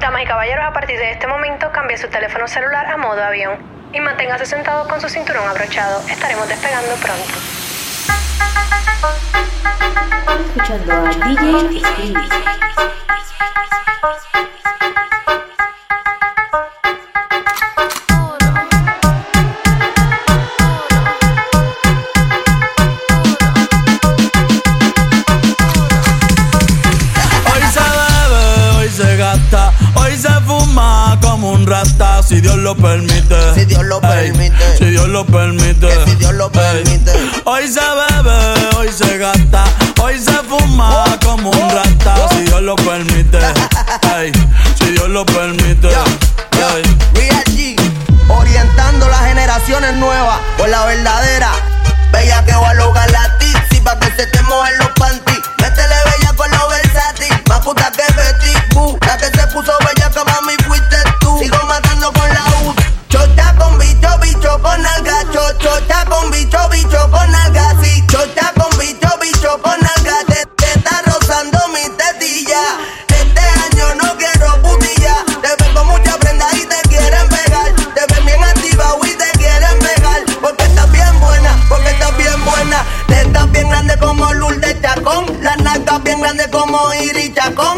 Damas y caballeros, a partir de este momento cambie su teléfono celular a modo avión y manténgase sentado con su cinturón abrochado. Estaremos despegando pronto. Escuchando DJ. Lo permite. Si Dios lo permite. Si Dios lo permite. Si Dios lo permite. Hoy se bebe, hoy se gasta, hoy se fuma como un rata, si Dios lo permite. Si Dios lo permite. Real G, orientando las generaciones nuevas por la verdadera. Bella que va a lograr la tipsy pa' que se te mojen los panties. Métele bella con lo versátil, más puta que Betty Boo. La que se puso bella que con alga. Cho, chota con bicho, bicho con alga. Sí, chota con bicho, bicho con alga. Te, te está rozando mi tetilla. Este año no quiero putilla. Te ven con mucha prenda y te quieren pegar. Te ven bien activa y te quieren pegar. Porque estás bien buena, porque estás bien buena. Te estás bien grande como Lourdes Chacón. Las nalgas bien grandes como Iri Chacón.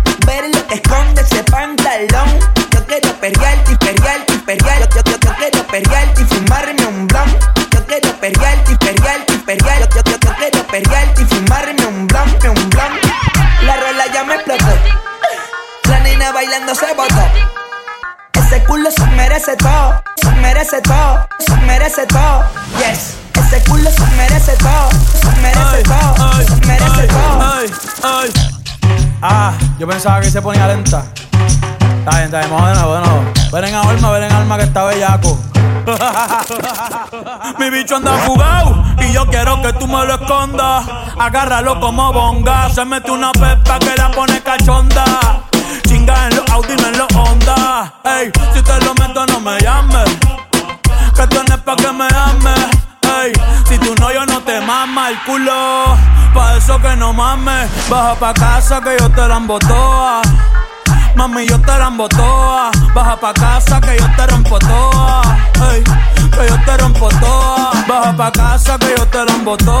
Ver lo que esconde ese pantalón. Yo quiero perrearte y perrearte y perrearte. Yo, yo, yo, quiero perrearte y fumarme un blon. Yo quiero perrearte y perrearte y perrearte. Yo, yo, yo, quiero perrearte y fumarme un blon, un blon. La rola ya me explotó. La nena bailando se botó. Ese culo se merece todo, se merece todo, se merece todo. Yes, ese culo se merece todo, se merece todo. Ah, yo pensaba que se ponía lenta. Está bien, está bien, vamos de nuevo, de nuevo. Ven en alma, ven en alma que está bellaco. Mi bicho anda jugado y yo quiero que tú me lo escondas. Agárralo como bonga. Se mete una pepa que la pone cachonda. Chinga en los Audi, no en los Honda. Ey, si te lo meto, no me llames. Que tienes pa' que me ames. Ey, mama el culo. Pa' eso que no mames. Baja pa' casa que yo te la embotoa. Mami, yo te la embotoa. Baja pa' casa que yo te rompo toa. Ey, que yo te rompo toa. Baja pa' casa que yo te la embotoa.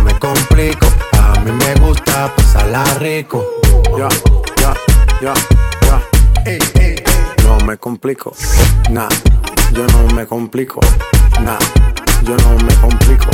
No me complico. A mí me gusta pasarla rico. Ya, ya, ya, ya. No me complico. Nah, yo no me complico. Nah, yo no me complico.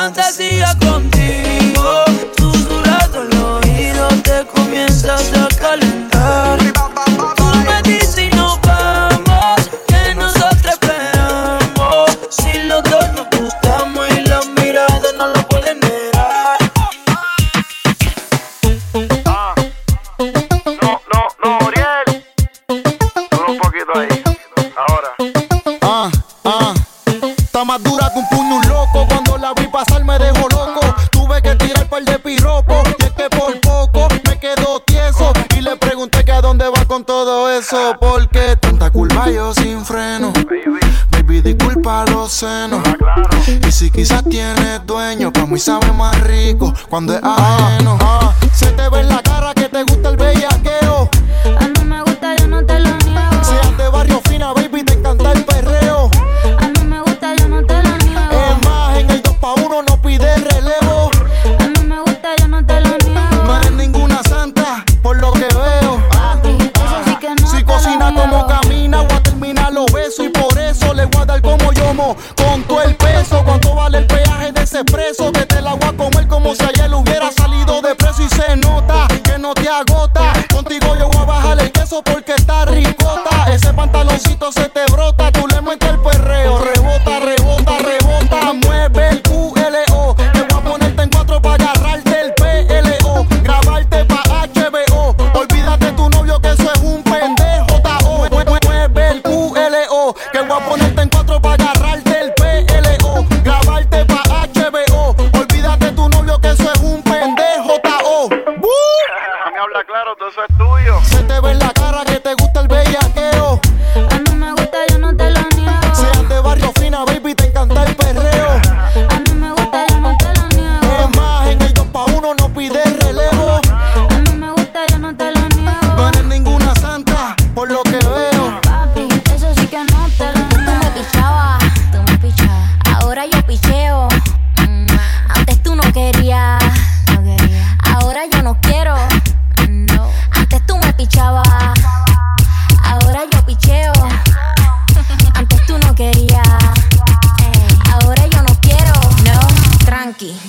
fantasía con cuando es ajeno. se te ve en la cara que te gusta el bellaqueo. A mí me gusta, yo no te lo niego. Seas de barrio fina, baby, te encanta el perreo. A mí me gusta, yo no te lo niego. Es más, en el 2 pa' 1 no pide relevo. A mí me gusta, yo no te lo niego. No eres ninguna santa, por lo que veo. eso sí que no Si cocina como camina, voy a terminar los besos. Y por eso le voy a dar como yomo. Con todo el peso, ¿cuánto vale el de ese preso? Que te la a comer como si ayer hubiera salido de preso y se nota que no te agota. Contigo yo voy a bajar el queso porque está ricota. Ese pantaloncito se te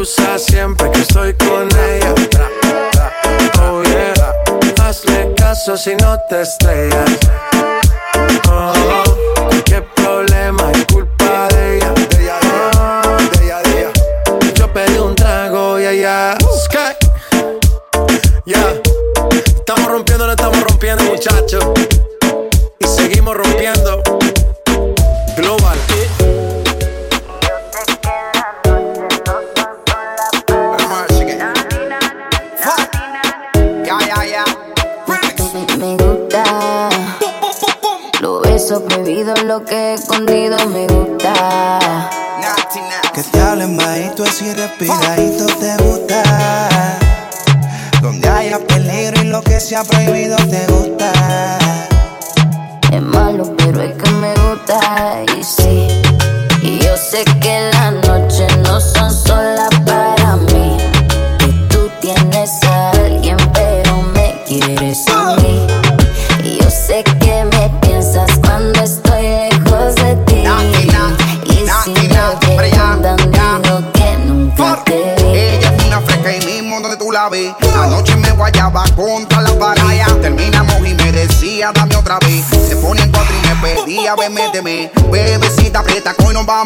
Usa siempre que estoy con ella. Oh yeah, hazle caso si no te estrellas. Oh, qué problema es culpa de ella. Oh, de ella, de ella. Yo pedí un trago y ella. Sky. Ya, estamos rompiendo, no estamos rompiendo, muchachos. Y seguimos rompiendo.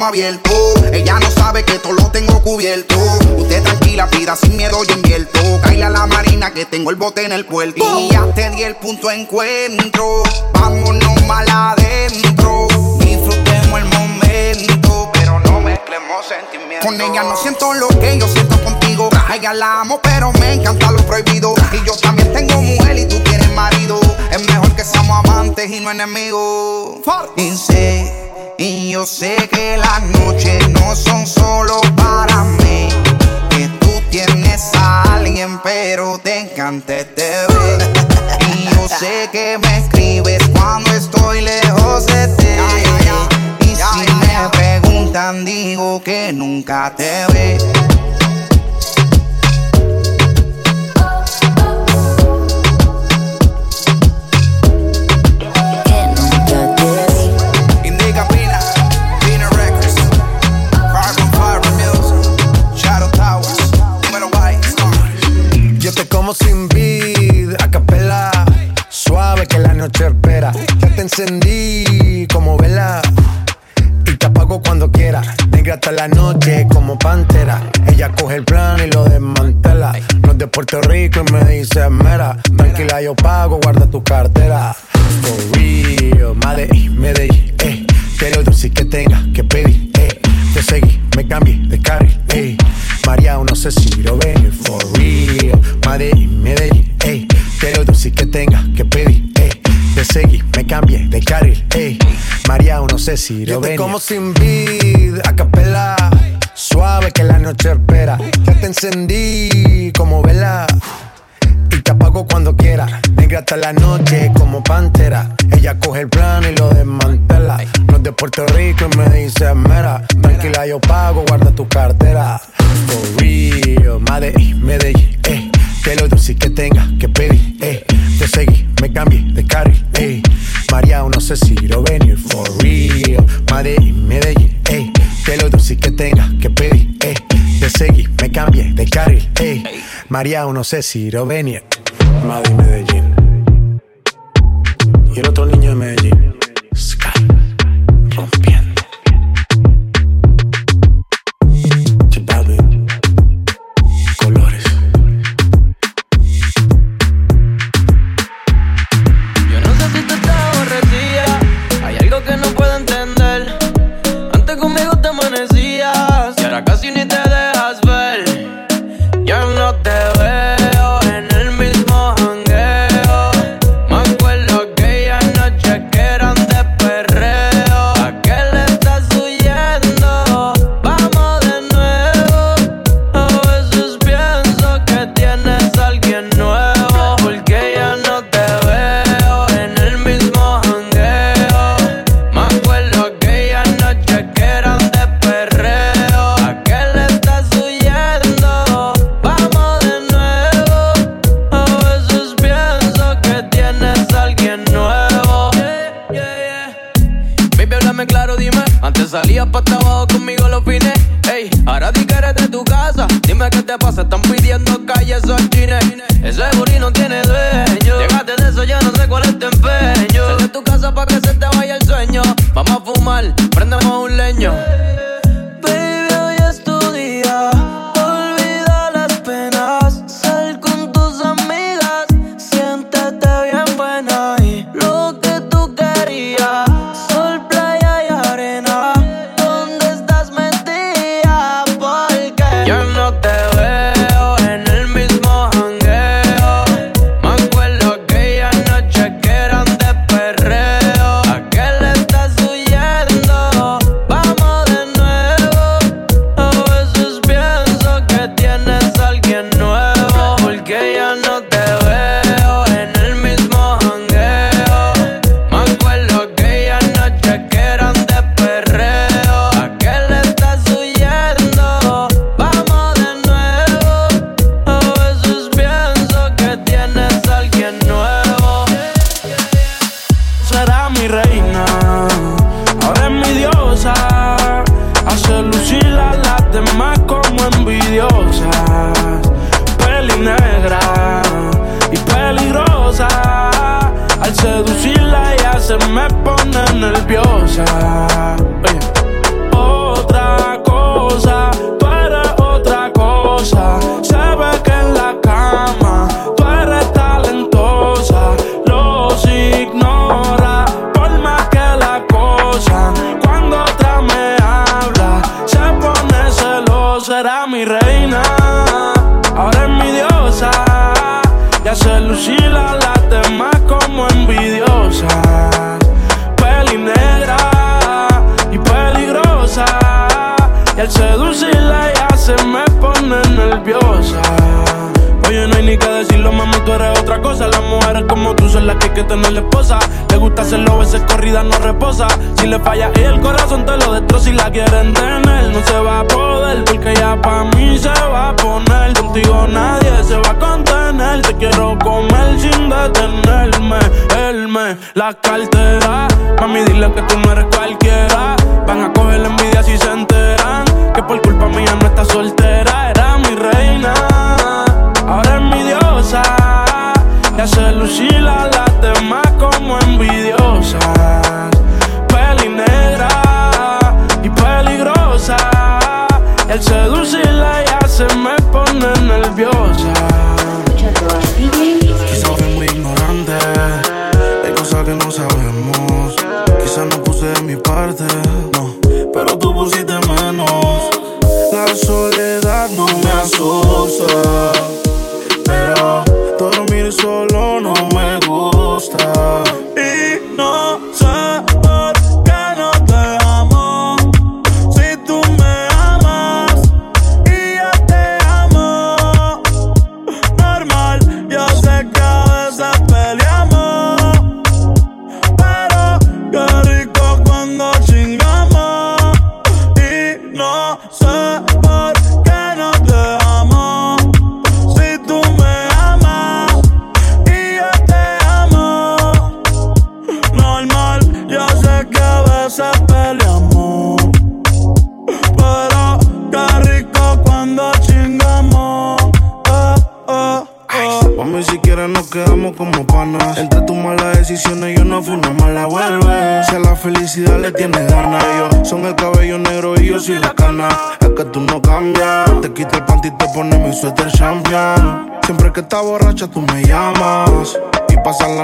Abierto. Ella no sabe que todo lo tengo cubierto. Usted tranquila, pida sin miedo y invierto. Caile a la marina que tengo el bote en el puerto. Y ya te di el punto de encuentro. Vámonos mal adentro. Disfrutemos el momento, pero no mezclemos sentimientos. Con ella no siento lo que yo siento contigo. A ella la amo, pero me encanta lo prohibido. Y yo también tengo mujer y tú tienes marido. Es mejor que seamos amantes y no enemigos. Y sé, y yo sé que las noches no son solo para mí. Que tú tienes a alguien, pero te encanta este bebé. Y yo sé que me escribes cuando estoy lejos de ti. Y si me preguntan, digo que nunca te ve. Noche espera. Ya te encendí como vela. Y te apago cuando quiera. Negra hasta la noche como pantera. Ella coge el plan y lo desmantela. No es de Puerto Rico y me dice mera. Tranquila, yo pago, guarda tu cartera. For real, Medellín, Medellín, eh. Quiero dulce que tenga que pedir, eh. Te seguí, me cambié de carril, eh. María, no sé si lo ven, for Lo ven. como sin vid, a capela. Suave que la noche espera. Ya te encendí como vela. Y te apago cuando quiera. Negra hasta la noche como pantera. Ella coge el plan y lo desmantela. No es de Puerto Rico y me dice mera. Tranquila, yo pago, guarda tu cartera. For real, Medellín, Medellín, eh. Que lo dulce que tenga que pedir, eh te seguí, me cambié de carril, ey. María, no sé si lo venir for real. Madrid, Medellín, ey. Te lo dulce que tenga que pedir, ey. Te seguí, me cambié de carril, ey. María, no sé si lo venir. Madrid, Medellín. Y el otro niño de Medellín. porque ya pa' mí se va a poner. Contigo nadie se va a contener. Te quiero comer sin detenerme. Elme, la cartera. Mami, dile que tú no eres cualquiera. Van a coger la envidia si se enteran. Que por culpa mía no está soltera. Era mi reina, ahora es mi diosa. Ya se lucila que no sabes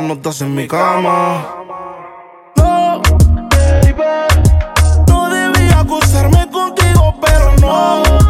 no estás en mi cama. No, baby, no debía acusarme contigo, pero no.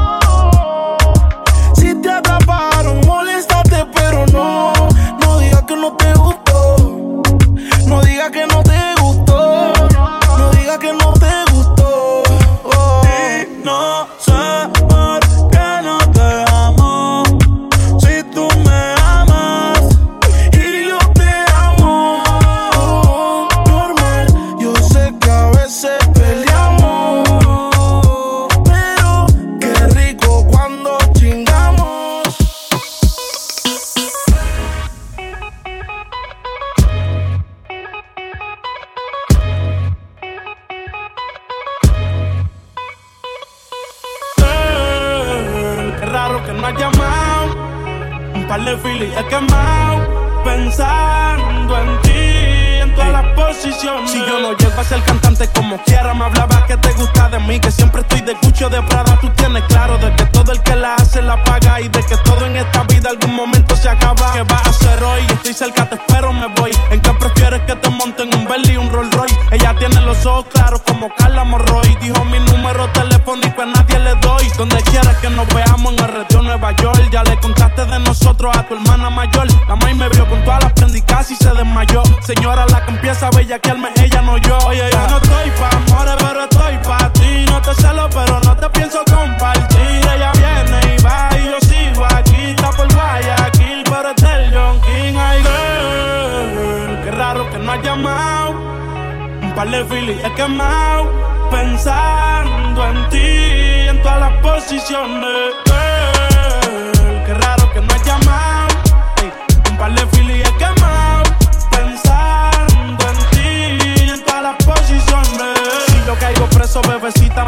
los ojos claros como Carla Morroy. Dijo mi número telefónico a nadie le doy. Donde quiera que nos veamos en el retiro Nueva York. Ya le contaste de nosotros a tu hermana mayor. La May me vio con todas las prendas y casi se desmayó. Señora, la que empieza a bellaquearme, ella no yo. Oye, yo no estoy pa' amores, pero estoy pa' ti. No te celo, pero no Dale Philly, he quemado pensando en ti, en todas las posiciones.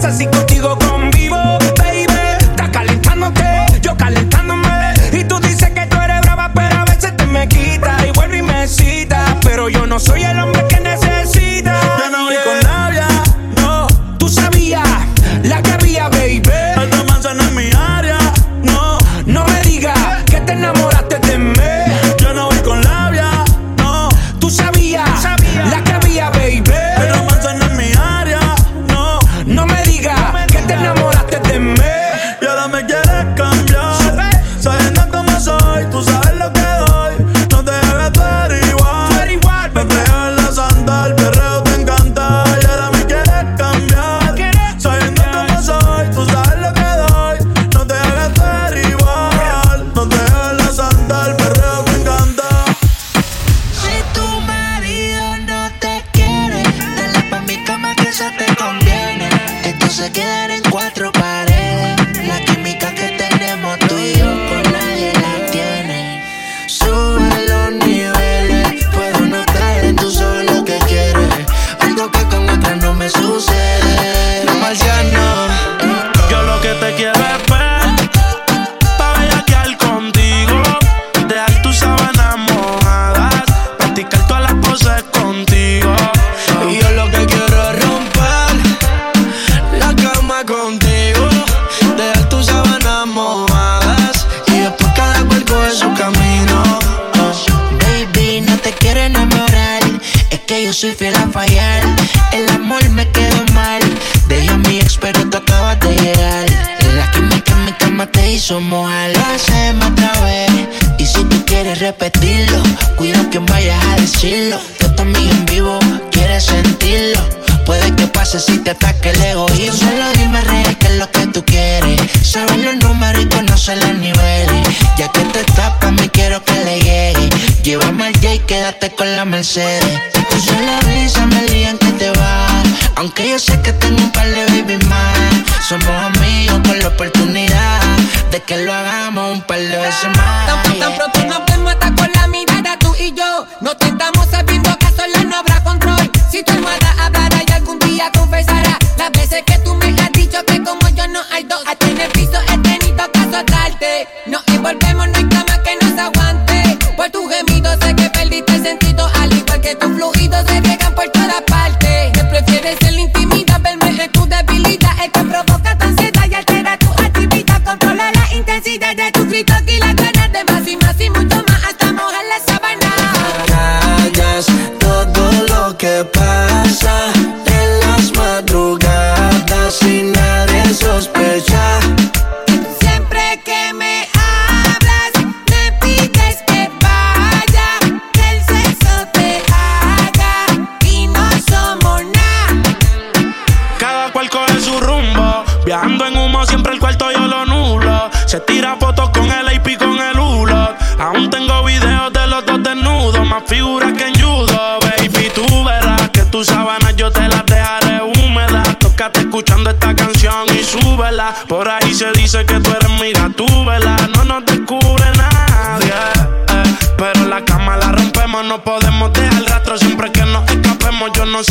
crianças enquanto confesará las veces que tú me has dicho que como yo no hay dos. A ti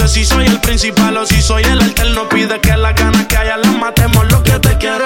Si soy el principal o si soy el alterno, pide que las ganas que haya las matemos. Lo que te quiero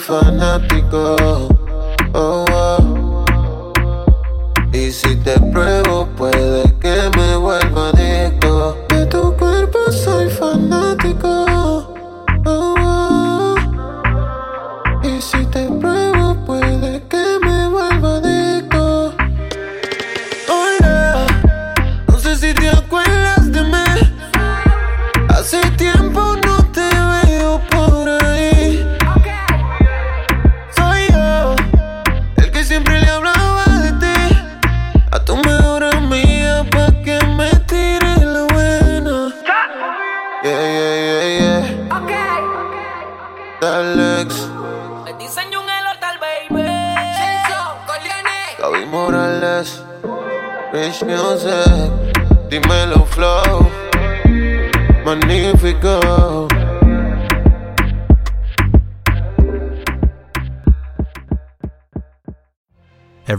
Fun.